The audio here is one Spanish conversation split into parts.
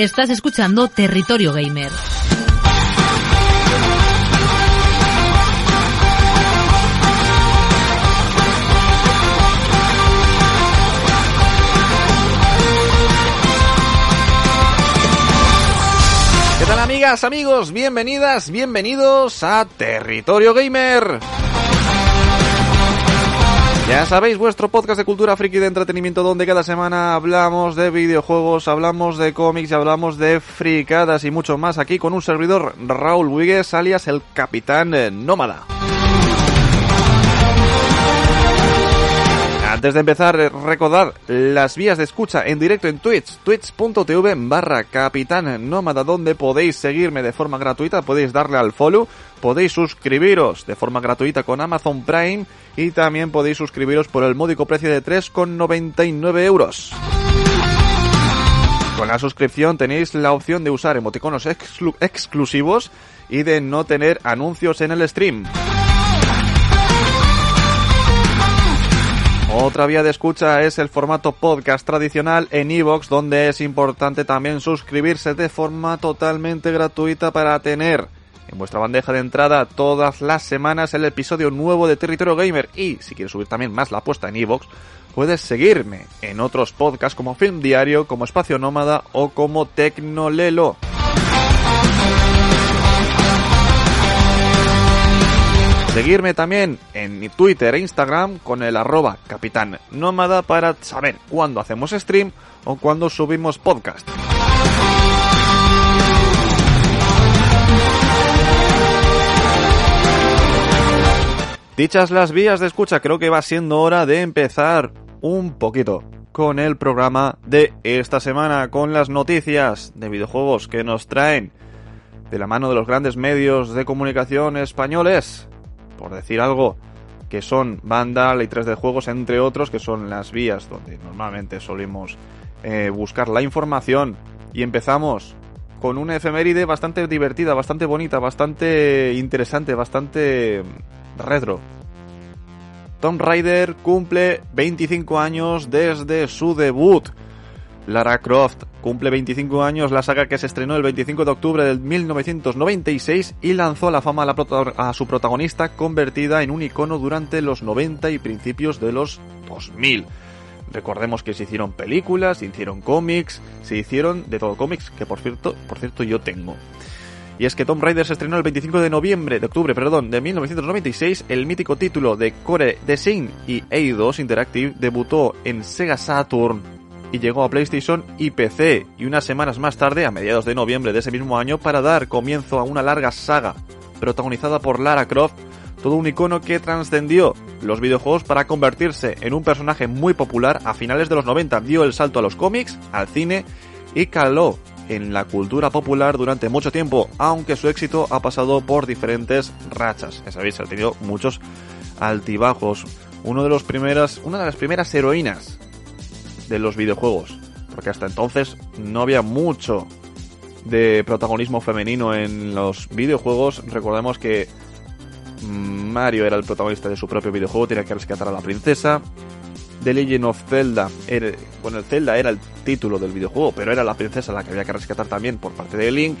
Estás escuchando Territorio Gamer. ¿Qué tal amigas, amigos? Bienvenidas, bienvenidos a Territorio Gamer. Ya sabéis, vuestro podcast de cultura friki de entretenimiento donde cada semana hablamos de videojuegos, hablamos de cómics y hablamos de fricadas y mucho más aquí con un servidor Raúl Wigues alias el Capitán Nómada. Antes de empezar, recordar las vías de escucha en directo en Twitch, twitch.tv barra Capitán Nómada, donde podéis seguirme de forma gratuita, podéis darle al follow, podéis suscribiros de forma gratuita con Amazon Prime y también podéis suscribiros por el módico precio de 3,99 euros. Con la suscripción tenéis la opción de usar emoticonos exclu exclusivos y de no tener anuncios en el stream. Otra vía de escucha es el formato podcast tradicional en iVoox, donde es importante también suscribirse de forma totalmente gratuita para tener en vuestra bandeja de entrada todas las semanas el episodio nuevo de Territorio Gamer. Y si quieres subir también más la apuesta en iVoox, puedes seguirme en otros podcasts como Film Diario, como Espacio Nómada o como Tecnolelo. Seguirme también en mi Twitter e Instagram con el arroba Capitán Nómada para saber cuándo hacemos stream o cuándo subimos podcast. Dichas las vías de escucha, creo que va siendo hora de empezar un poquito con el programa de esta semana, con las noticias de videojuegos que nos traen de la mano de los grandes medios de comunicación españoles por decir algo, que son Vandal y 3D Juegos, entre otros, que son las vías donde normalmente solemos eh, buscar la información. Y empezamos con una efeméride bastante divertida, bastante bonita, bastante interesante, bastante retro. Tomb Raider cumple 25 años desde su debut. Lara Croft cumple 25 años la saga que se estrenó el 25 de octubre del 1996 y lanzó la fama a, a, su protagonista convertida en un icono durante los 90 y principios de los 2000. Recordemos que se hicieron películas, se hicieron cómics, se hicieron de todo cómics que por cierto, por cierto yo tengo. Y es que Tomb Raider se estrenó el 25 de noviembre, de octubre, perdón, de 1996. El mítico título de Core Design y Eidos Interactive debutó en Sega Saturn y llegó a PlayStation y PC, y unas semanas más tarde, a mediados de noviembre de ese mismo año, para dar comienzo a una larga saga, protagonizada por Lara Croft, todo un icono que trascendió los videojuegos para convertirse en un personaje muy popular a finales de los 90, dio el salto a los cómics, al cine y caló en la cultura popular durante mucho tiempo, aunque su éxito ha pasado por diferentes rachas. Ya sabéis, ha tenido muchos altibajos. Uno de los primeras, una de las primeras heroínas de los videojuegos. Porque hasta entonces no había mucho de protagonismo femenino en los videojuegos. Recordemos que Mario era el protagonista de su propio videojuego, tenía que rescatar a la princesa. The Legend of Zelda, era, bueno, el Zelda era el título del videojuego, pero era la princesa la que había que rescatar también por parte de Link.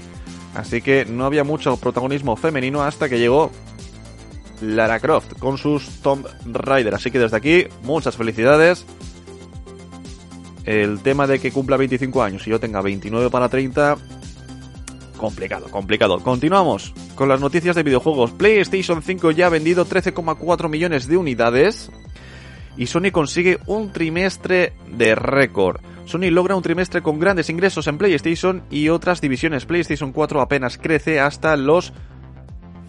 Así que no había mucho protagonismo femenino hasta que llegó Lara Croft con sus Tomb Raider. Así que desde aquí, muchas felicidades el tema de que cumpla 25 años y yo tenga 29 para 30, complicado, complicado. Continuamos con las noticias de videojuegos. PlayStation 5 ya ha vendido 13,4 millones de unidades y Sony consigue un trimestre de récord. Sony logra un trimestre con grandes ingresos en PlayStation y otras divisiones. PlayStation 4 apenas crece hasta los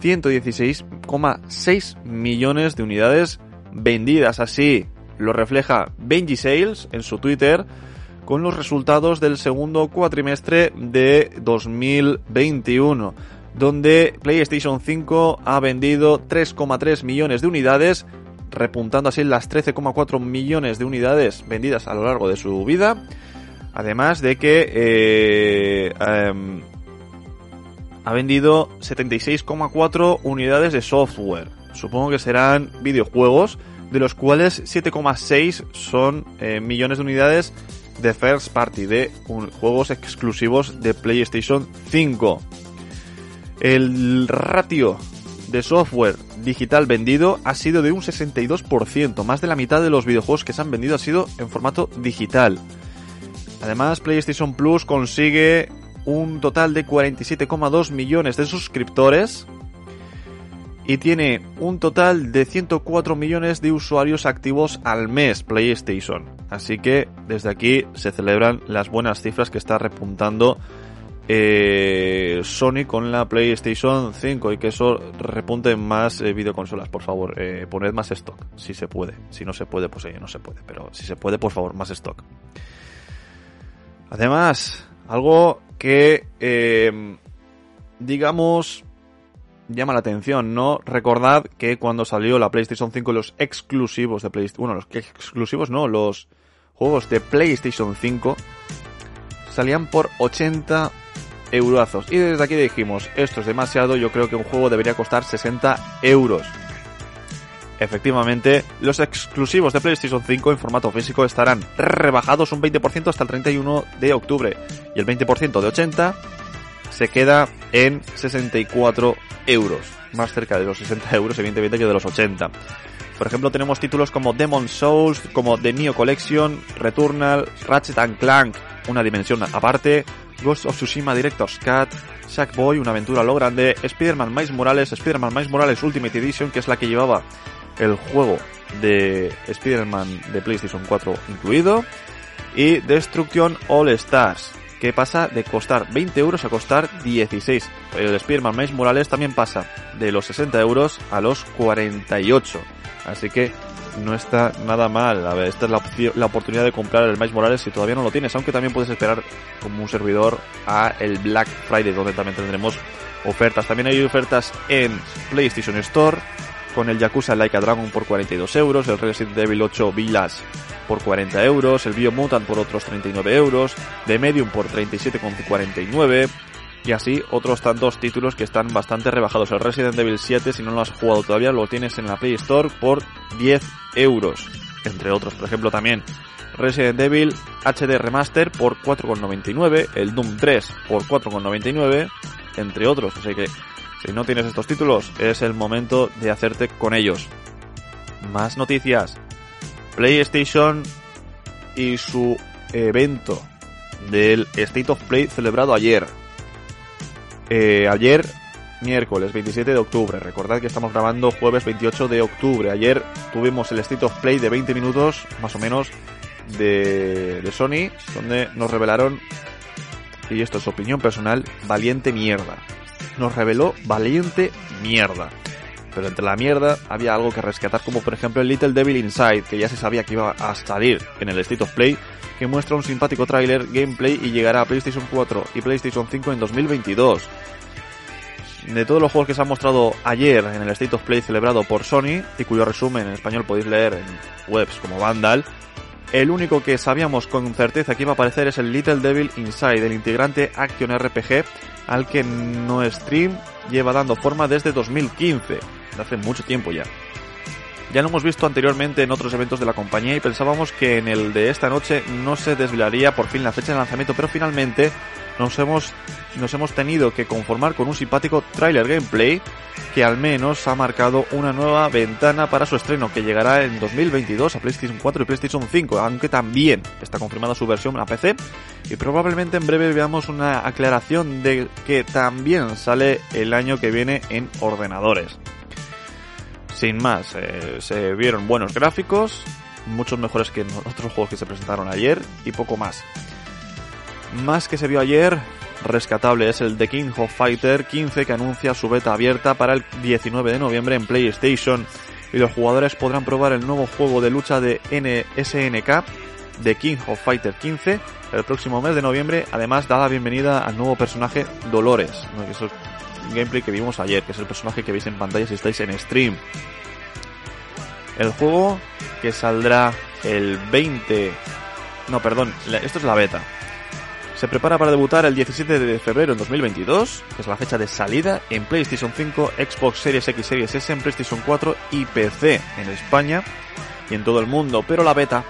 116,6 millones de unidades vendidas. Así, lo refleja Benji Sales en su Twitter con los resultados del segundo cuatrimestre de 2021, donde PlayStation 5 ha vendido 3,3 millones de unidades, repuntando así las 13,4 millones de unidades vendidas a lo largo de su vida, además de que eh, eh, ha vendido 76,4 unidades de software. Supongo que serán videojuegos de los cuales 7,6 son eh, millones de unidades de first party, de juegos exclusivos de PlayStation 5. El ratio de software digital vendido ha sido de un 62%. Más de la mitad de los videojuegos que se han vendido ha sido en formato digital. Además, PlayStation Plus consigue un total de 47,2 millones de suscriptores y tiene un total de 104 millones de usuarios activos al mes PlayStation. Así que desde aquí se celebran las buenas cifras que está repuntando eh, Sony con la PlayStation 5 y que eso repunte más eh, videoconsolas, por favor. Eh, poned más stock, si se puede. Si no se puede, pues no se puede. Pero si se puede, por favor, más stock. Además, algo que, eh, digamos, llama la atención, ¿no? Recordad que cuando salió la PlayStation 5 los exclusivos de PlayStation... Bueno, los exclusivos no, los juegos de PlayStation 5 salían por 80 eurazos. Y desde aquí dijimos, esto es demasiado, yo creo que un juego debería costar 60 euros. Efectivamente, los exclusivos de PlayStation 5 en formato físico estarán rebajados un 20% hasta el 31 de octubre y el 20% de 80 se queda en 64 euros, más cerca de los 60 euros evidentemente que de los 80. Por ejemplo, tenemos títulos como Demon Souls, como The Neo Collection, Returnal, Ratchet and Clank, una dimensión aparte, Ghost of Tsushima Director's Cut, Sackboy, una aventura lo grande, Spider-Man Miles Morales, Spider-Man Miles Morales Ultimate Edition, que es la que llevaba el juego de Spider-Man de PlayStation 4 incluido, y Destruction All Stars, que pasa de costar 20 euros a costar 16. El Spider-Man Morales también pasa de los 60 euros a los 48. Así que no está nada mal. A ver, esta es la, la, oportunidad de comprar el Miles Morales si todavía no lo tienes, aunque también puedes esperar como un servidor a el Black Friday, donde también tendremos ofertas. También hay ofertas en PlayStation Store con el Yakuza Like a Dragon por 42 euros, el Resident Evil 8 Village por 40 euros, el Biomutant por otros 39 euros, The Medium por 37,49 y así otros tantos títulos que están bastante rebajados. El Resident Evil 7, si no lo has jugado todavía, lo tienes en la Play Store por 10 euros, entre otros. Por ejemplo, también Resident Evil HD Remaster por 4,99, el Doom 3 por 4,99, entre otros. Así que si no tienes estos títulos, es el momento de hacerte con ellos. Más noticias. PlayStation y su evento del State of Play celebrado ayer. Eh, ayer, miércoles 27 de octubre. Recordad que estamos grabando jueves 28 de octubre. Ayer tuvimos el State of Play de 20 minutos, más o menos, de, de Sony, donde nos revelaron, y esto es opinión personal, valiente mierda nos reveló valiente mierda. Pero entre la mierda había algo que rescatar, como por ejemplo el Little Devil Inside, que ya se sabía que iba a salir en el State of Play, que muestra un simpático tráiler, gameplay y llegará a PlayStation 4 y PlayStation 5 en 2022. De todos los juegos que se han mostrado ayer en el State of Play celebrado por Sony, y cuyo resumen en español podéis leer en webs como Vandal, el único que sabíamos con certeza que iba a aparecer es el Little Devil Inside, el integrante Action RPG al que no stream lleva dando forma desde 2015, de hace mucho tiempo ya. Ya lo hemos visto anteriormente en otros eventos de la compañía y pensábamos que en el de esta noche no se desvelaría por fin la fecha de lanzamiento, pero finalmente nos hemos, nos hemos tenido que conformar con un simpático trailer gameplay que al menos ha marcado una nueva ventana para su estreno que llegará en 2022 a PlayStation 4 y PlayStation 5, aunque también está confirmada su versión a PC y probablemente en breve veamos una aclaración de que también sale el año que viene en ordenadores. Sin más, eh, se vieron buenos gráficos, muchos mejores que en otros juegos que se presentaron ayer y poco más. Más que se vio ayer, rescatable es el The King of Fighter 15 que anuncia su beta abierta para el 19 de noviembre en PlayStation y los jugadores podrán probar el nuevo juego de lucha de NSNK The King of Fighter 15 el próximo mes de noviembre. Además da la bienvenida al nuevo personaje Dolores, gameplay que vimos ayer, que es el personaje que veis en pantalla si estáis en stream. El juego que saldrá el 20... No, perdón, esto es la beta se prepara para debutar el 17 de febrero en 2022, que es la fecha de salida en PlayStation 5, Xbox Series X, Series S, en PlayStation 4 y PC en España y en todo el mundo. Pero la beta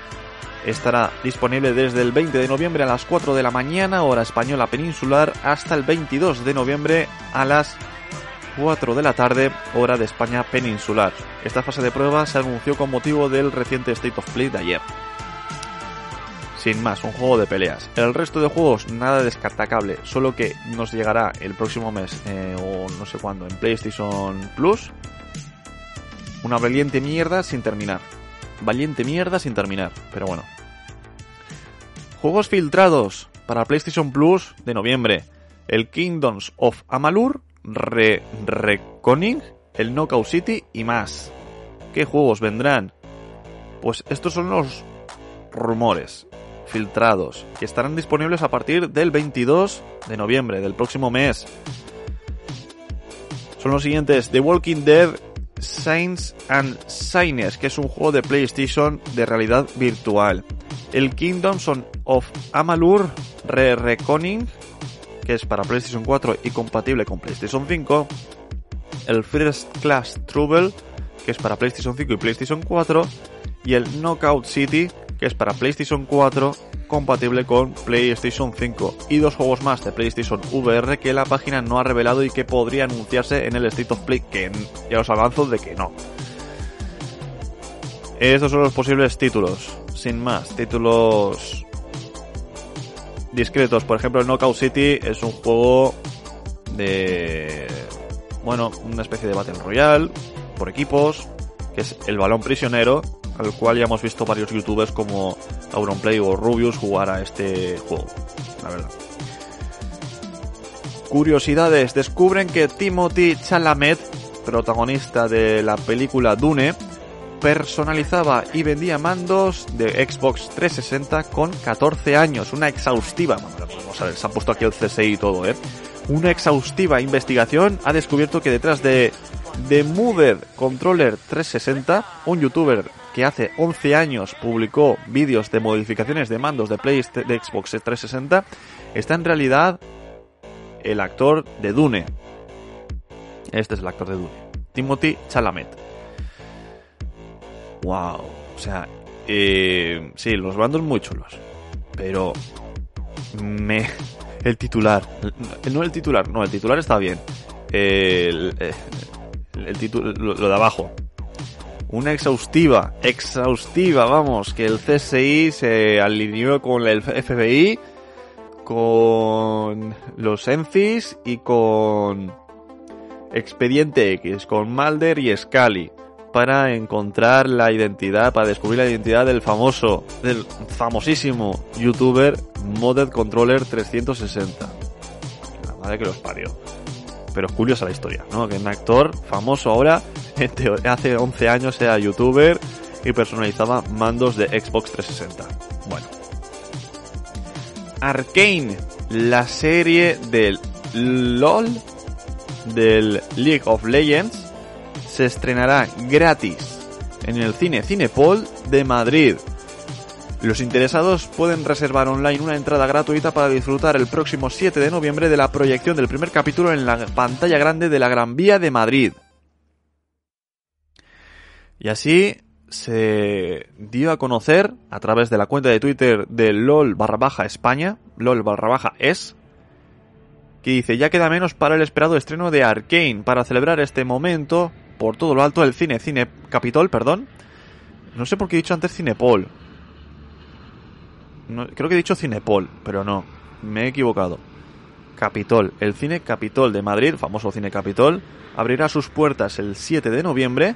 estará disponible desde el 20 de noviembre a las 4 de la mañana, hora española peninsular, hasta el 22 de noviembre a las 4 de la tarde, hora de España peninsular. Esta fase de prueba se anunció con motivo del reciente State of Play de ayer. Sin más, un juego de peleas. El resto de juegos, nada descartable, solo que nos llegará el próximo mes, eh, o no sé cuándo, en PlayStation Plus. Una valiente mierda sin terminar. Valiente mierda sin terminar, pero bueno. Juegos filtrados para PlayStation Plus de noviembre. El Kingdoms of Amalur, Re Reconing, el Knockout City y más. ¿Qué juegos vendrán? Pues estos son los rumores filtrados que estarán disponibles a partir del 22 de noviembre del próximo mes. Son los siguientes: The Walking Dead Saints and Signes, que es un juego de PlayStation de realidad virtual. El Kingdoms of Amalur Re-Reconing, que es para PlayStation 4 y compatible con PlayStation 5. El First Class Trouble, que es para PlayStation 5 y PlayStation 4. Y el Knockout City, que es para PlayStation 4 compatible con PlayStation 5 y dos juegos más de PlayStation VR que la página no ha revelado y que podría anunciarse en el State of Play, que ya os avanzo de que no. Estos son los posibles títulos, sin más, títulos discretos. Por ejemplo, el Knockout City es un juego de, bueno, una especie de Battle Royale por equipos, que es el balón prisionero al cual ya hemos visto varios youtubers como Auronplay o Rubius jugar a este juego, la verdad. Curiosidades, descubren que Timothy Chalamet, protagonista de la película Dune, personalizaba y vendía mandos de Xbox 360 con 14 años, una exhaustiva, vamos a ver, se ha puesto aquí el CSI y todo, ¿eh? Una exhaustiva investigación ha descubierto que detrás de The Mover Controller 360, un youtuber que hace 11 años publicó vídeos de modificaciones de mandos de, PlayStation, de Xbox 360, está en realidad el actor de Dune. Este es el actor de Dune. Timothy Chalamet. Wow. O sea, eh, sí, los mandos muy chulos. Pero me... El titular. No el titular, no, el titular está bien. El, el, el título, lo, lo de abajo una exhaustiva, exhaustiva, vamos, que el CSI se alineó con el FBI, con los ENCIS y con Expediente X, con Mulder y Scully, para encontrar la identidad, para descubrir la identidad del famoso, del famosísimo youtuber Modded Controller 360. La madre que los parió. Pero es curiosa la historia, ¿no? Que un actor famoso ahora hace 11 años era youtuber y personalizaba mandos de Xbox 360. Bueno. Arcane, la serie del LOL, del League of Legends, se estrenará gratis en el cine Cinepol de Madrid. Los interesados pueden reservar online una entrada gratuita para disfrutar el próximo 7 de noviembre de la proyección del primer capítulo en la pantalla grande de la Gran Vía de Madrid. Y así se dio a conocer a través de la cuenta de Twitter de LOL barra baja España, LOL barra baja es, que dice, ya queda menos para el esperado estreno de Arkane, para celebrar este momento, por todo lo alto del cine, cine Capitol, perdón. No sé por qué he dicho antes Cinepol. Creo que he dicho Cinepol, pero no, me he equivocado. Capitol, el cine Capitol de Madrid, famoso cine Capitol, abrirá sus puertas el 7 de noviembre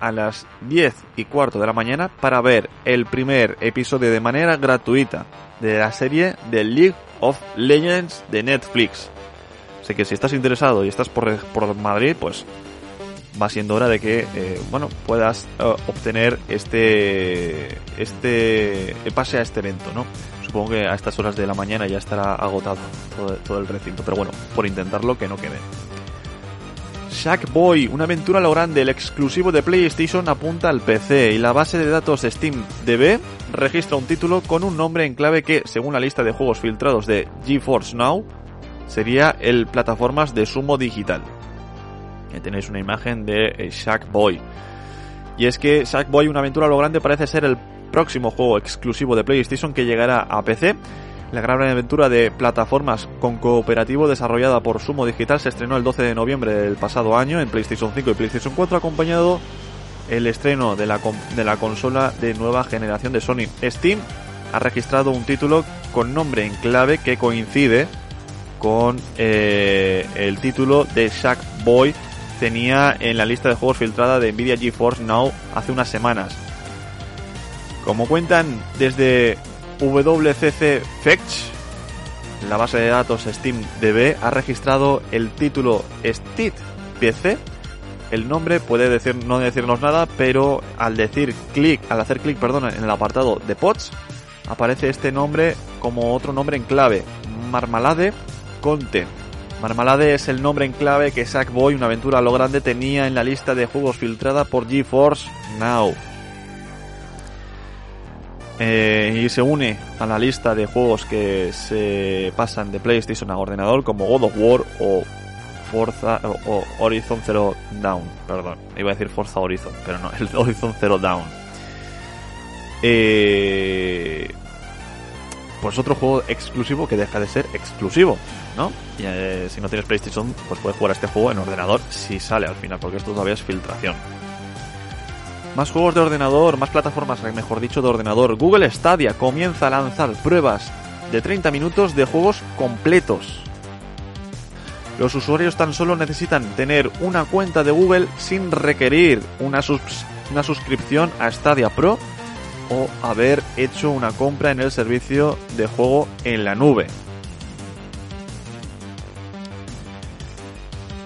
a las 10 y cuarto de la mañana para ver el primer episodio de manera gratuita de la serie The League of Legends de Netflix. Así que si estás interesado y estás por, por Madrid, pues va siendo hora de que eh, bueno puedas uh, obtener este este pase a este evento, ¿no? Supongo que a estas horas de la mañana ya estará agotado todo, el recinto, pero bueno, por intentarlo que no quede. Sackboy, una aventura lo grande, el exclusivo de PlayStation apunta al PC y la base de datos SteamDB registra un título con un nombre en clave que, según la lista de juegos filtrados de GeForce Now, sería el plataformas de Sumo Digital. Aquí tenéis una imagen de Sackboy. Y es que Sackboy, una aventura a lo grande, parece ser el próximo juego exclusivo de PlayStation que llegará a PC. La gran aventura de plataformas con cooperativo desarrollada por Sumo Digital se estrenó el 12 de noviembre del pasado año en PlayStation 5 y PlayStation 4 acompañado el estreno de la, de la consola de nueva generación de Sony. Steam ha registrado un título con nombre en clave que coincide con eh, el título de Boy tenía en la lista de juegos filtrada de Nvidia GeForce Now hace unas semanas. Como cuentan desde WCC Fetch, la base de datos SteamDB ha registrado el título Steam PC. El nombre puede decir, no decirnos nada, pero al decir clic, al hacer clic, perdón, en el apartado de pods, aparece este nombre como otro nombre en clave, Marmalade Content. Marmalade es el nombre en clave que Sackboy, una aventura lo grande, tenía en la lista de juegos filtrada por GeForce Now. Eh, y se une a la lista de juegos que se pasan de PlayStation a ordenador como God of War o Forza o, Horizon Zero Dawn, perdón, iba a decir Forza Horizon, pero no, el Horizon Zero Dawn. Eh, pues otro juego exclusivo que deja de ser exclusivo, ¿no? Y eh, si no tienes PlayStation, pues puedes jugar a este juego en ordenador si sale al final, porque esto todavía es filtración. Más juegos de ordenador, más plataformas, mejor dicho, de ordenador. Google Stadia comienza a lanzar pruebas de 30 minutos de juegos completos. Los usuarios tan solo necesitan tener una cuenta de Google sin requerir una, una suscripción a Stadia Pro o haber hecho una compra en el servicio de juego en la nube.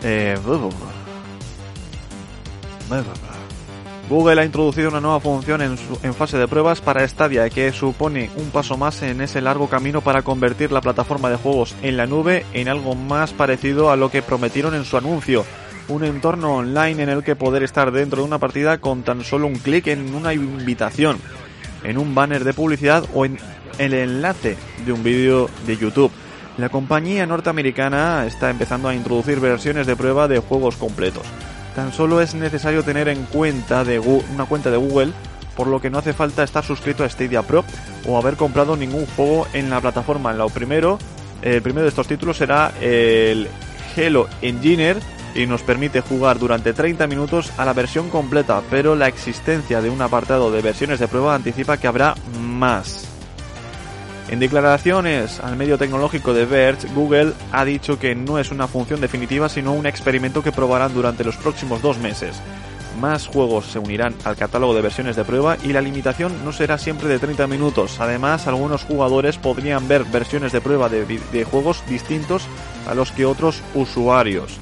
Eh, Google ha introducido una nueva función en, fase de pruebas para Stadia que supone un paso más en ese largo camino para convertir la plataforma de juegos en la nube en algo más parecido a lo que prometieron en su anuncio. Un entorno online en el que poder estar dentro de una partida con tan solo un clic en una invitación en un banner de publicidad o en el enlace de un vídeo de YouTube. La compañía norteamericana está empezando a introducir versiones de prueba de juegos completos. Tan solo es necesario tener en cuenta una cuenta de Google, por lo que no hace falta estar suscrito a Stadia Pro o haber comprado ningún juego en la plataforma. Lo primero, el primero de estos títulos será el Hello Engineer y nos permite jugar durante 30 minutos a la versión completa, pero la existencia de un apartado de versiones de prueba anticipa que habrá más. En declaraciones al medio tecnológico de Verge, Google ha dicho que no es una función definitiva sino un experimento que probarán durante los próximos dos meses. Más juegos se unirán al catálogo de versiones de prueba y la limitación no será siempre de 30 minutos. Además, algunos jugadores podrían ver versiones de prueba de, de juegos distintos a los que otros usuarios.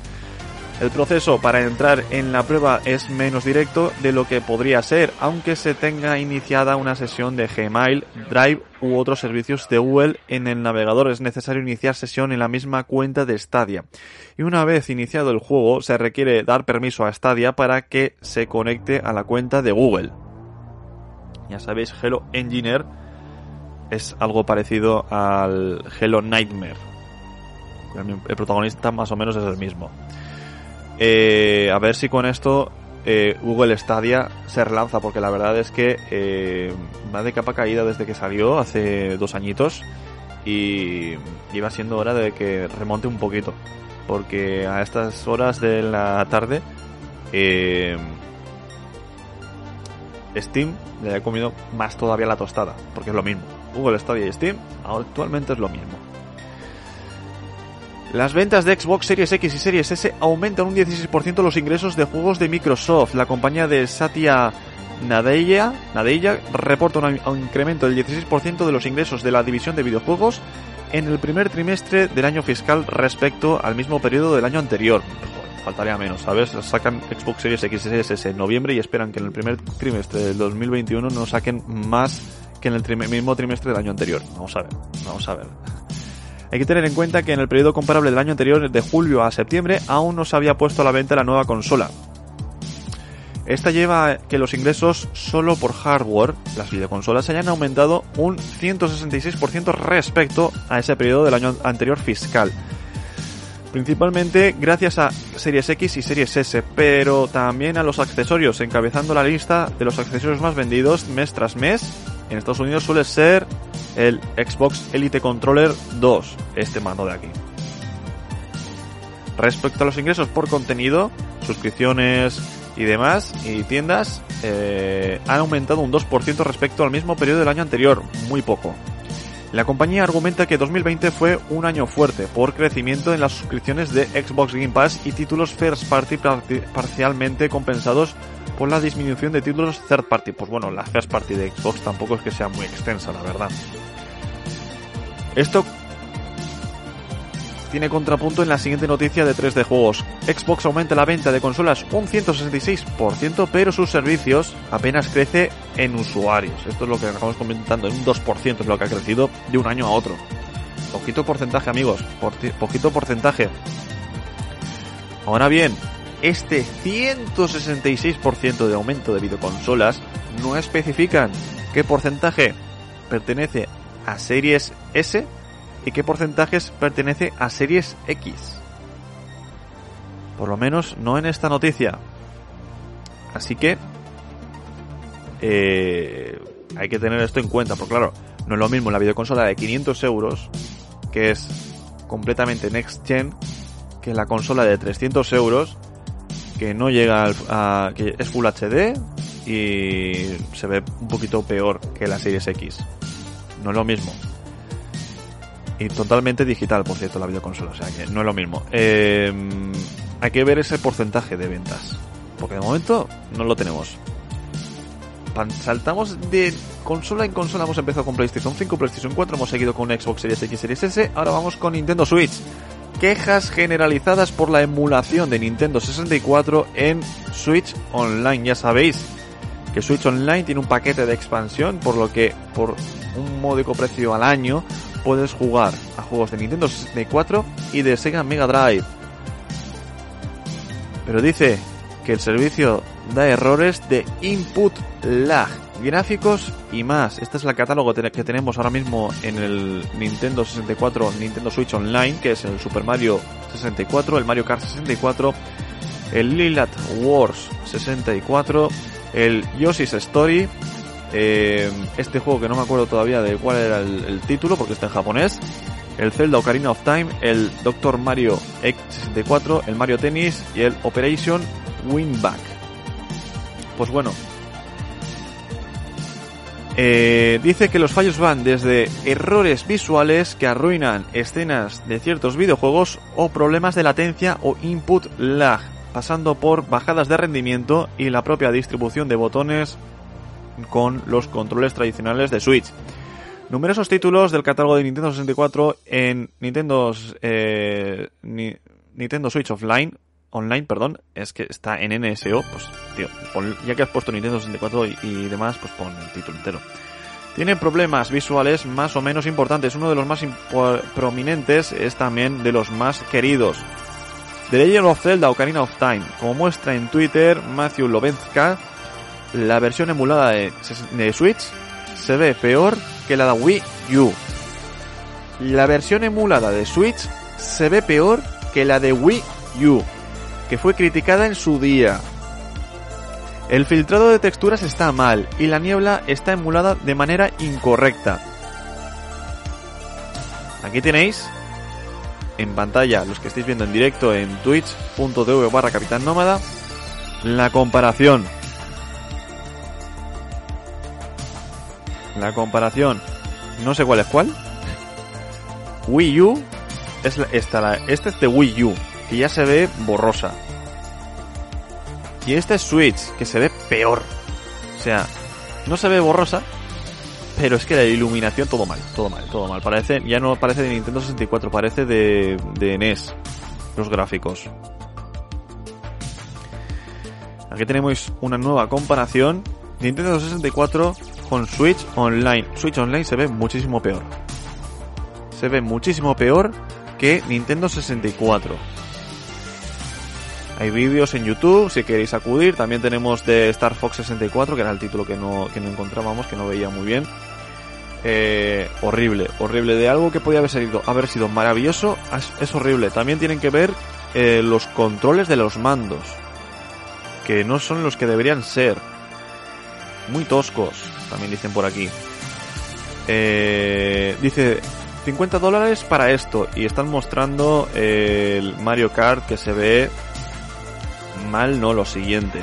El proceso para entrar en la prueba es menos directo de lo que podría ser, aunque se tenga iniciada una sesión de Gmail, Drive u otros servicios de Google en el navegador. Es necesario iniciar sesión en la misma cuenta de Stadia. Y una vez iniciado el juego, se requiere dar permiso a Stadia para que se conecte a la cuenta de Google. Ya sabéis, Hello Engineer es algo parecido al Hello Nightmare. El protagonista más o menos es el mismo. Eh, a ver si con esto eh, Google Stadia se relanza, porque la verdad es que eh, va de capa caída desde que salió hace dos añitos y iba siendo hora de que remonte un poquito, porque a estas horas de la tarde Steam le ha comido más todavía la tostada, porque es lo mismo. Google Stadia y Steam actualmente es lo mismo. Las ventas de Xbox Series X y Series S aumentan un 16% los ingresos de juegos de Microsoft. La compañía de Satya Nadella, Nadella reporta un incremento del 16% de los ingresos de la división de videojuegos en el primer trimestre del año fiscal respecto al mismo periodo del año anterior. faltaría menos, ¿sabes? Sacan Xbox Series X y Series S en noviembre y esperan que en el primer trimestre del 2021 no saquen más que en el mismo trimestre del año anterior. Vamos a ver, vamos a ver. Hay que tener en cuenta que en el periodo comparable del año anterior, de julio a septiembre, aún no se había puesto a la venta la nueva consola. Esta lleva a que los ingresos solo por hardware, las videoconsolas, hayan aumentado un 166% respecto a ese periodo del año anterior fiscal. Principalmente gracias a Series X y Series S, pero también a los accesorios, encabezando la lista de los accesorios más vendidos mes tras mes en Estados Unidos suele ser el Xbox Elite Controller 2, este mando de aquí. Respecto a los ingresos por contenido, suscripciones y demás, y tiendas, eh, han aumentado un 2% respecto al mismo periodo del año anterior, muy poco. La compañía argumenta que 2020 fue un año fuerte por crecimiento en las suscripciones de Xbox Game Pass y títulos first party parcialmente compensados por la disminución de títulos third party. Pues bueno, la first party de Xbox tampoco es que sea muy extensa, la verdad. Esto tiene contrapunto en la siguiente noticia de 3D Juegos. Xbox aumenta la venta de consolas un 166%, pero sus servicios apenas crece en usuarios. Esto es lo que acabamos comentando, en un 2% es lo que ha crecido de un año a otro. Poquito porcentaje, amigos, poquito porcentaje. Ahora bien, este 166% de aumento de videoconsolas no especifican qué porcentaje pertenece a series S y qué porcentajes pertenece a series X. Por lo menos no en esta noticia. Así que eh, hay que tener esto en cuenta, porque claro, no es lo mismo la videoconsola de 500 euros, que es completamente next gen, que la consola de 300 euros, que no llega a, que es Full HD y se ve un poquito peor que la Series X. No es lo mismo. Y totalmente digital, por cierto, la videoconsola, o sea que no es lo mismo. Eh, hay que ver ese porcentaje de ventas, porque de momento no lo tenemos. Saltamos de consola en consola, hemos empezado con PlayStation 5, PlayStation 4, hemos seguido con Xbox Series X, Series S, ahora vamos con Nintendo Switch. Quejas generalizadas por la emulación de Nintendo 64 en Switch Online, ya sabéis que Switch Online tiene un paquete de expansión, por lo que por un módico precio al año puedes jugar a juegos de Nintendo 64 y de Sega Mega Drive. Pero dice que el servicio da errores de input lag, gráficos y más. Este es el catálogo que tenemos ahora mismo en el Nintendo 64, Nintendo Switch Online, que es el Super Mario 64, el Mario Kart 64, el Lilat Wars 64, el Yoshi's Story, eh, este juego que no me acuerdo todavía de cuál era el, título porque está en japonés, el Zelda Ocarina of Time, el Doctor Mario X64, el Mario Tennis y el Operation Winback. Pues bueno, eh, dice que los fallos van desde errores visuales que arruinan escenas de ciertos videojuegos o problemas de latencia o input lag, pasando por bajadas de rendimiento y la propia distribución de botones con los controles tradicionales de Switch. Numerosos títulos del catálogo de Nintendo 64 en Nintendo, eh, Nintendo Switch Offline, online, perdón, es que está en NSO, pues tío, ya que has puesto Nintendo 64 y, demás, pues pon el título entero. Tiene problemas visuales más o menos importantes. Uno de los más prominentes es también de los más queridos. The Legend of Zelda Ocarina of Time. Como muestra en Twitter Matthew Lovenska, la versión emulada de, Switch se ve peor que la de Wii U. La versión emulada de Switch se ve peor que la de Wii U, que fue criticada en su día. El filtrado de texturas está mal y la niebla está emulada de manera incorrecta. Aquí tenéis en pantalla, los que estáis viendo en directo en twitch.tv barra la comparación la comparación, no sé cuál es cuál. Wii U es esta, este es de Wii U, que ya se ve borrosa. Y este es Switch, que se ve peor. O sea, no se ve borrosa, pero es que la iluminación todo mal, todo mal, todo mal. Parece, ya no parece de Nintendo 64, parece de, de NES, los gráficos. Aquí tenemos una nueva comparación. Nintendo 64 con Switch Online. Switch Online se ve muchísimo peor. Se ve muchísimo peor que Nintendo 64. Hay vídeos en YouTube si queréis acudir. También tenemos de Star Fox 64, que era el título que no, que no encontrábamos, que no veía muy bien. Eh, horrible, horrible. De algo que podía haber sido, haber sido maravilloso, es, horrible. También tienen que ver eh, los controles de los mandos, que no son los que deberían ser. Muy toscos también dicen por aquí. Eh, dice 50 dólares para esto y están mostrando el Mario Kart que se ve mal, no lo siguiente.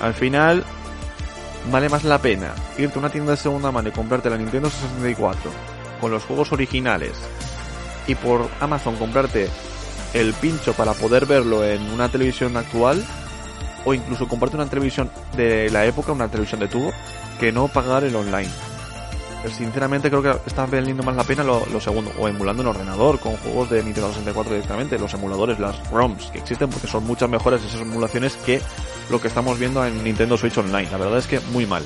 Al final vale más la pena irte a una tienda de segunda mano y comprarte la Nintendo 64 con los juegos originales y por Amazon comprarte el pincho para poder verlo en una televisión actual o incluso comprarte una televisión de la época, una televisión de tubo, que no pagar el online. Sinceramente creo que está valiendo más la pena lo, segundo, o emulando en ordenador con juegos de Nintendo 64 directamente, los emuladores, las ROMs que existen, porque son muchas mejores esas emulaciones que lo que estamos viendo en Nintendo Switch Online. La verdad es que muy mal.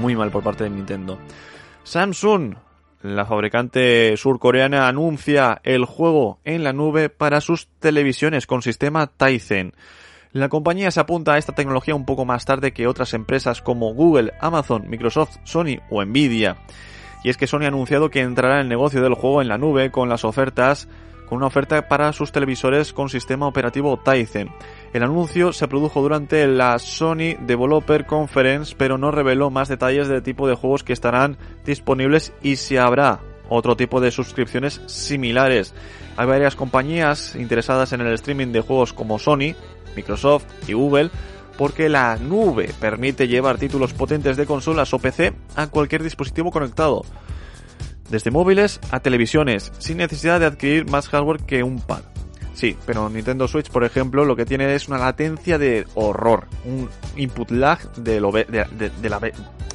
Muy mal por parte de Nintendo. Samsung la fabricante surcoreana anuncia el juego en la nube para sus televisiones con sistema Tizen. La compañía se apunta a esta tecnología un poco más tarde que otras empresas como Google, Amazon, Microsoft, Sony o Nvidia. Y es que Sony ha anunciado que entrará en el negocio del juego en la nube con las ofertas con una oferta para sus televisores con sistema operativo Tizen. El anuncio se produjo durante la Sony Developer Conference, pero no reveló más detalles del tipo de juegos que estarán disponibles y si habrá otro tipo de suscripciones similares. Hay varias compañías interesadas en el streaming de juegos como Sony, Microsoft y Google, porque la nube permite llevar títulos potentes de consolas o PC a cualquier dispositivo conectado desde móviles a televisiones, sin necesidad de adquirir más hardware que un pad. Sí, pero Nintendo Switch, por ejemplo, lo que tiene es una latencia de horror, un input lag de, lo de, la...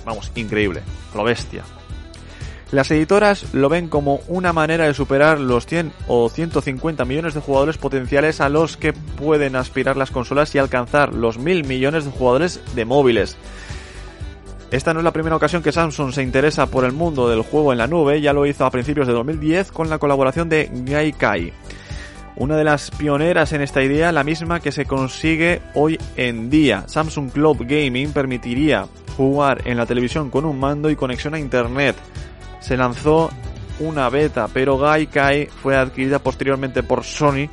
Vamos, increíble, lo bestia. Las editoras lo ven como una manera de superar los 100 o 150 millones de jugadores potenciales a los que pueden aspirar las consolas y alcanzar los mil millones de jugadores de móviles. Esta no es la primera ocasión que Samsung se interesa por el mundo del juego en la nube, ya lo hizo a principios de 2010 con la colaboración de Gaikai. Una de las pioneras en esta idea, la misma que se consigue hoy en día. Samsung Cloud Gaming permitiría jugar en la televisión con un mando y conexión a internet. Se lanzó una beta, pero Gaikai fue adquirida posteriormente por Sony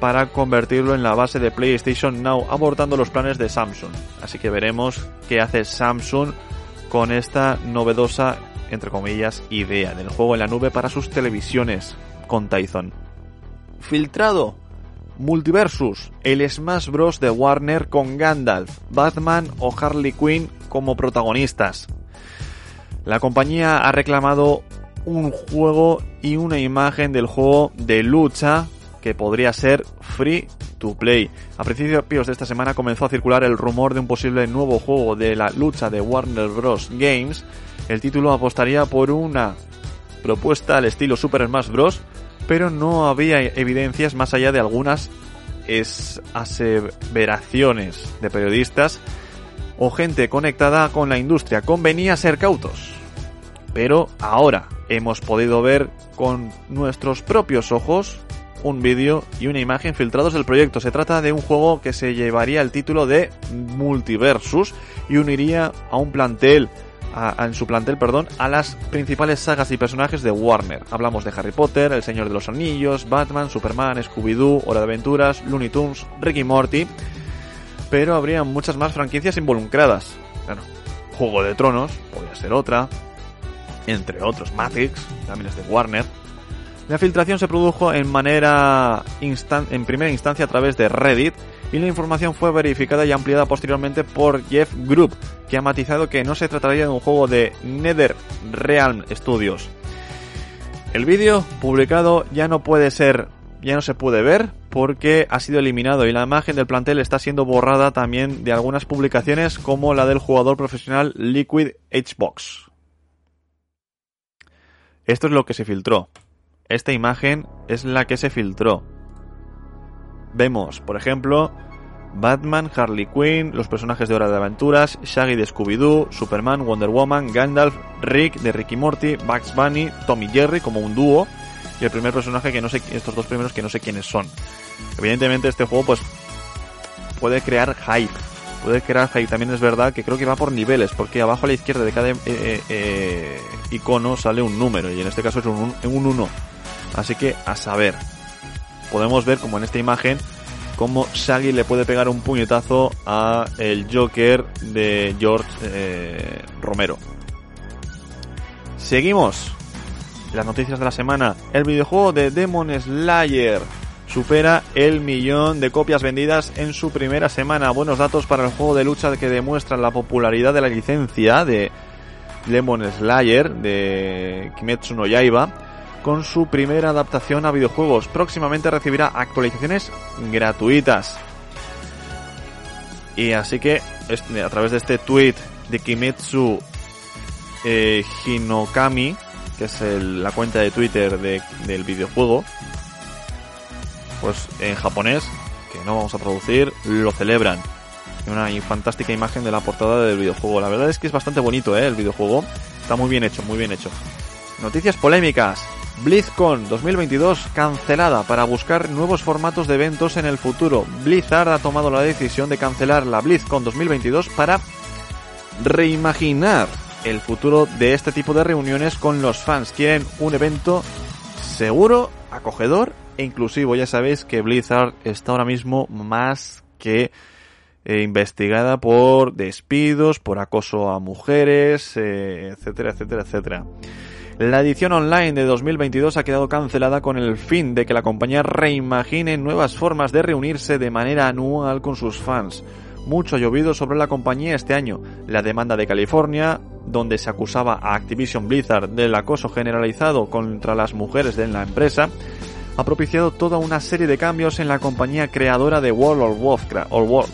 para convertirlo en la base de PlayStation Now, abortando los planes de Samsung. Así que veremos qué hace Samsung con esta novedosa, entre comillas, idea del juego en la nube para sus televisiones con Tyson. Filtrado. Multiversus, el Smash Bros. de Warner con Gandalf, Batman o Harley Quinn como protagonistas. La compañía ha reclamado un juego y una imagen del juego de lucha que podría ser free to play. A principios de esta semana comenzó a circular el rumor de un posible nuevo juego de la lucha de Warner Bros. Games. El título apostaría por una propuesta al estilo Super Smash Bros. Pero no había evidencias más allá de algunas aseveraciones de periodistas o gente conectada con la industria. Convenía ser cautos. Pero ahora hemos podido ver con nuestros propios ojos un vídeo y una imagen filtrados del proyecto. Se trata de un juego que se llevaría el título de Multiversus y uniría a un plantel en su plantel, perdón, a las principales sagas y personajes de Warner. Hablamos de Harry Potter, El Señor de los Anillos, Batman, Superman, Scooby-Doo, Hora de Aventuras, Looney Tunes, Ricky Morty, pero habría muchas más franquicias involucradas. Bueno, Juego de Tronos, podría ser otra, entre otros, Matrix, también es de Warner, la filtración se produjo en manera en primera instancia a través de Reddit y la información fue verificada y ampliada posteriormente por Jeff Group, que ha matizado que no se trataría de un juego de NetherRealm Studios. El vídeo publicado ya no puede ser, ya no se puede ver porque ha sido eliminado y la imagen del plantel está siendo borrada también de algunas publicaciones como la del jugador profesional Liquid Hbox. Esto es lo que se filtró. Esta imagen es la que se filtró. Vemos, por ejemplo, Batman, Harley Quinn, los personajes de Hora de Aventuras, Shaggy de Scooby-Doo, Superman, Wonder Woman, Gandalf, Rick de Ricky Morty, Bugs Bunny, Tommy Jerry como un dúo y el primer personaje que no sé, estos dos primeros que no sé quiénes son. Evidentemente este juego pues puede crear hype, puede crear hype. También es verdad que creo que va por niveles porque abajo a la izquierda de cada eh, eh, icono sale un número y en este caso es un 1. Así que a saber, podemos ver como en esta imagen cómo Shaggy le puede pegar un puñetazo a el Joker de George eh, Romero. Seguimos. Las noticias de la semana. El videojuego de Demon Slayer supera el millón de copias vendidas en su primera semana. Buenos datos para el juego de lucha que demuestran la popularidad de la licencia de Demon Slayer de Kimetsu no Yaiba con su primera adaptación a videojuegos. Próximamente recibirá actualizaciones gratuitas. Y así que a través de este tweet de Kimetsu eh, Hinokami, que es la cuenta de Twitter del videojuego, pues en japonés, que no vamos a producir, lo celebran. Una fantástica imagen de la portada del videojuego. La verdad es que es bastante bonito, ¿eh? El videojuego. Está muy bien hecho, muy bien hecho. Noticias polémicas. BlizzCon 2022 cancelada para buscar nuevos formatos de eventos en el futuro. Blizzard ha tomado la decisión de cancelar la BlizzCon 2022 para reimaginar el futuro de este tipo de reuniones con los fans. Quieren un evento seguro, acogedor e inclusivo. Ya sabéis que Blizzard está ahora mismo más que eh, investigada por despidos, por acoso a mujeres, eh, etcétera, etcétera, etcétera. La edición online de 2022 ha quedado cancelada con el fin de que la compañía reimagine nuevas formas de reunirse de manera anual con sus fans. Mucho llovido sobre la compañía este año. La demanda de California, donde se acusaba a Activision Blizzard del acoso generalizado contra las mujeres de la empresa, ha propiciado toda una serie de cambios en la compañía creadora de World of Warcraft, el WoW,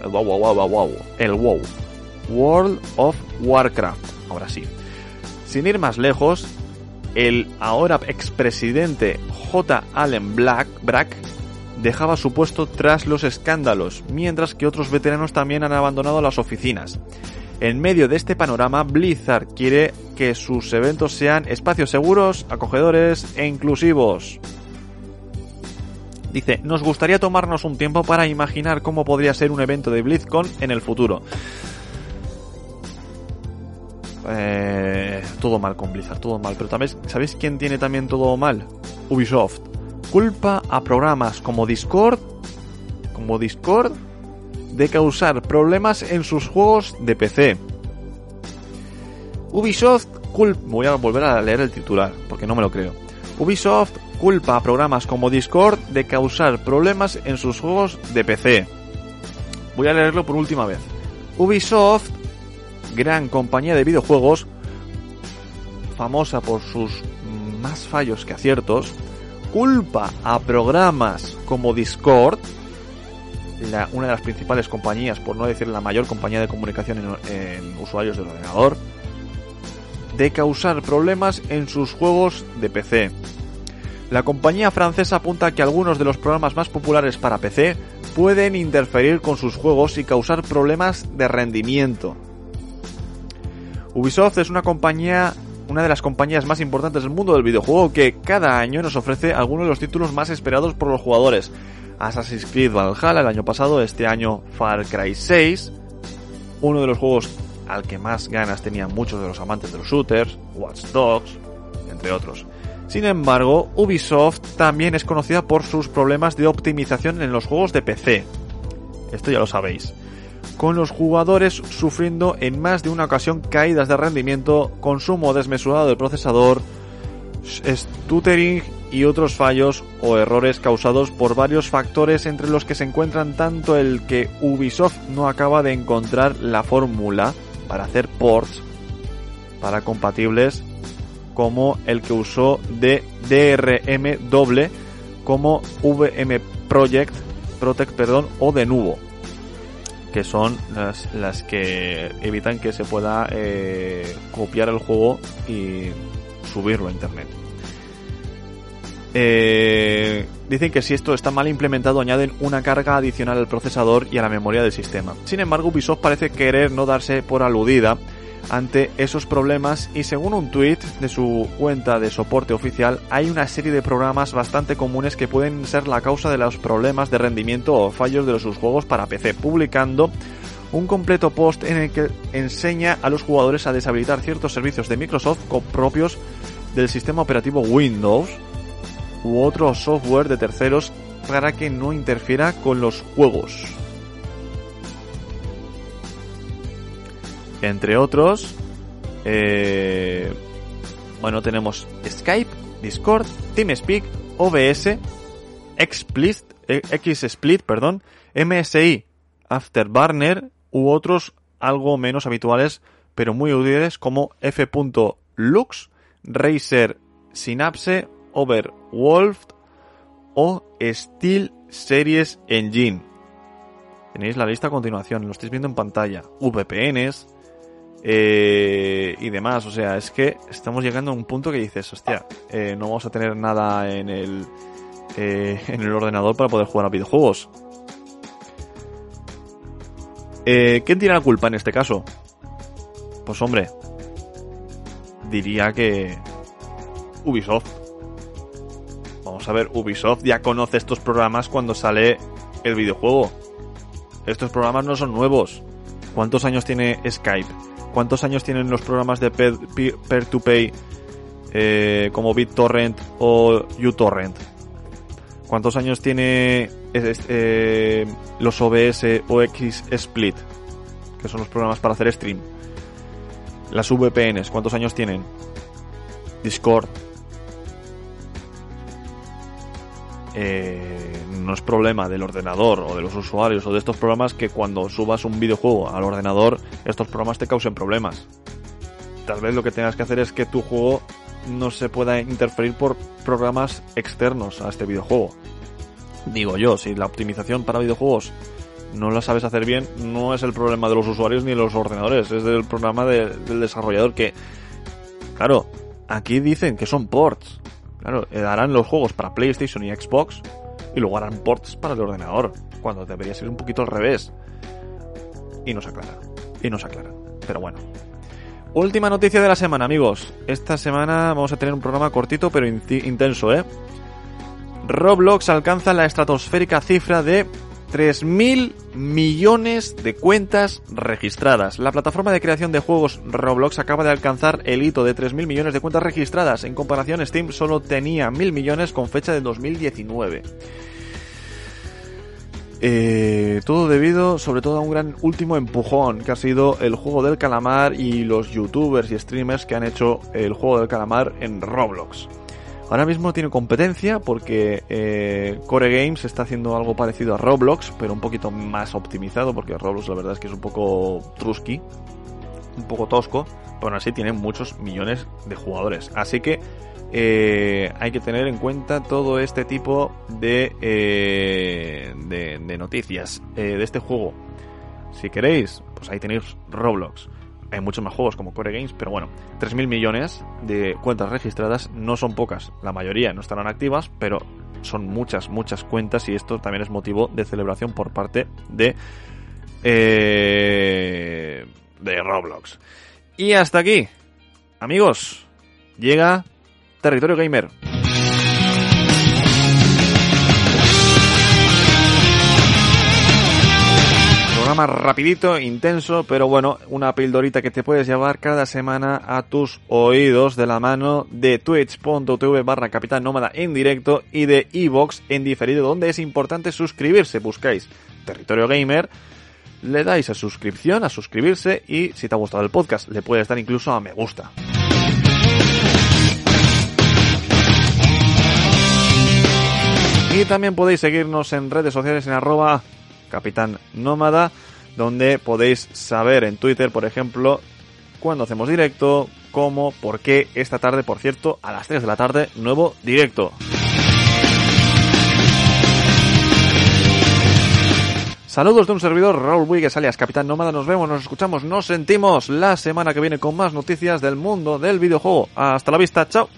el WoW, el WoW, World of Warcraft, ahora sí. Sin ir más lejos, el ahora expresidente J. Allen Black, Brack dejaba su puesto tras los escándalos, mientras que otros veteranos también han abandonado las oficinas. En medio de este panorama, Blizzard quiere que sus eventos sean espacios seguros, acogedores e inclusivos. Dice, nos gustaría tomarnos un tiempo para imaginar cómo podría ser un evento de BlizzCon en el futuro. Eh, todo mal con Blizzard, todo mal. Pero también, ¿sabéis quién tiene también todo mal? Ubisoft. Culpa a programas como Discord, como Discord, de causar problemas en sus juegos de PC. Ubisoft culpa... Voy a volver a leer el titular, porque no me lo creo. Ubisoft culpa a programas como Discord de causar problemas en sus juegos de PC. Voy a leerlo por última vez. Ubisoft gran compañía de videojuegos, famosa por sus más fallos que aciertos, culpa a programas como Discord, una de las principales compañías, por no decir la mayor compañía de comunicación en, usuarios del ordenador, de causar problemas en sus juegos de PC. La compañía francesa apunta que algunos de los programas más populares para PC pueden interferir con sus juegos y causar problemas de rendimiento. Ubisoft es una compañía, una de las compañías más importantes del mundo del videojuego que cada año nos ofrece algunos de los títulos más esperados por los jugadores. Assassin's Creed Valhalla el año pasado, este año Far Cry 6, uno de los juegos al que más ganas tenían muchos de los amantes de los shooters, Watch Dogs, entre otros. Sin embargo, Ubisoft también es conocida por sus problemas de optimización en los juegos de PC. Esto ya lo sabéis con los jugadores sufriendo en más de una ocasión caídas de rendimiento, consumo desmesurado del procesador, stuttering y otros fallos o errores causados por varios factores entre los que se encuentran tanto el que Ubisoft no acaba de encontrar la fórmula para hacer ports para compatibles como el que usó de DRM doble como VM Project Protect perdón o de Nuvo que son las, las que evitan que se pueda eh, copiar el juego y subirlo a internet. Eh, dicen que si esto está mal implementado añaden una carga adicional al procesador y a la memoria del sistema. Sin embargo, Ubisoft parece querer no darse por aludida ante esos problemas y según un tweet de su cuenta de soporte oficial hay una serie de programas bastante comunes que pueden ser la causa de los problemas de rendimiento o fallos de sus juegos para PC, publicando un completo post en el que enseña a los jugadores a deshabilitar ciertos servicios de Microsoft propios del sistema operativo Windows u otro software de terceros para que no interfiera con los juegos. Entre otros, eh, Bueno, tenemos Skype, Discord, TeamSpeak, OBS, XSplit, eh, XSplit, perdón, MSI, Afterburner u otros algo menos habituales pero muy útiles como F.lux, Razer Synapse, Overwolf o Steel Series Engine. Tenéis la lista a continuación, lo estáis viendo en pantalla. VPNs eh, y demás. O sea, es que estamos llegando a un punto que dices, hostia, eh, no vamos a tener nada en el, eh, en el ordenador para poder jugar a videojuegos. Eh, ¿Quién tiene la culpa en este caso? Pues hombre, diría que Ubisoft. Vamos a ver, Ubisoft ya conoce estos programas cuando sale el videojuego. Estos programas no son nuevos. ¿Cuántos años tiene Skype? ¿Cuántos años tienen los programas de peer-to-pay eh, como BitTorrent o uTorrent? ¿Cuántos años tiene eh, los OBS o XSplit? Que son los programas para hacer stream. Las VPNs, ¿cuántos años tienen? Discord. Eh, no es problema del ordenador o de los usuarios o de estos programas que cuando subas un videojuego al ordenador estos programas te causen problemas. Tal vez lo que tengas que hacer es que tu juego no se pueda interferir por programas externos a este videojuego. Digo yo, si la optimización para videojuegos no la sabes hacer bien, no es el problema de los usuarios ni de los ordenadores, es del programa del desarrollador que, claro, aquí dicen que son ports. Claro, harán los juegos para PlayStation y Xbox y luego harán ports para el ordenador, cuando debería ser un poquito al revés. Y nos aclaran, y nos aclaran. Pero bueno. Última noticia de la semana, amigos. Esta semana vamos a tener un programa cortito pero intenso, ¿eh? Roblox alcanza la estratosférica cifra de 3.000 millones de cuentas registradas. La plataforma de creación de juegos Roblox acaba de alcanzar el hito de 3.000 millones de cuentas registradas. En comparación, Steam solo tenía 1.000 millones con fecha de 2019. Eh, todo debido sobre todo a un gran último empujón que ha sido el juego del calamar y los youtubers y streamers que han hecho el juego del calamar en Roblox. Ahora mismo tiene competencia porque eh, Core Games está haciendo algo parecido a Roblox, pero un poquito más optimizado porque Roblox la verdad es que es un poco trusky, un poco tosco, pero aún así tiene muchos millones de jugadores. Así que eh, hay que tener en cuenta todo este tipo de, eh, noticias de este juego. Si queréis, pues ahí tenéis Roblox hay muchos más juegos como Core Games, pero bueno, 3.000 millones de cuentas registradas no son pocas. La mayoría no estarán activas, pero son muchas, muchas cuentas y esto también es motivo de celebración por parte de, eh, de Roblox. Y hasta aquí, amigos, llega Territorio Gamer. Programa rapidito, intenso, pero bueno, una pildorita que te puedes llevar cada semana a tus oídos de la mano de twitch.tv barra Capitán Nómada en directo y de Evox en diferido, donde es importante suscribirse. Buscáis Territorio Gamer, le dais a suscripción, a suscribirse y si te ha gustado el podcast, le puedes dar incluso a me gusta. Y también podéis seguirnos en redes sociales en arroba Capitán Nómada, donde podéis saber en Twitter, por ejemplo, cuándo hacemos directo, cómo, por qué, esta tarde, por cierto, a las 3 de la tarde, nuevo directo. Saludos de un servidor, Raúl Buigues, alias Capitán Nómada. Nos vemos, nos escuchamos, nos sentimos la semana que viene con más noticias del mundo del videojuego. Hasta la vista, chao.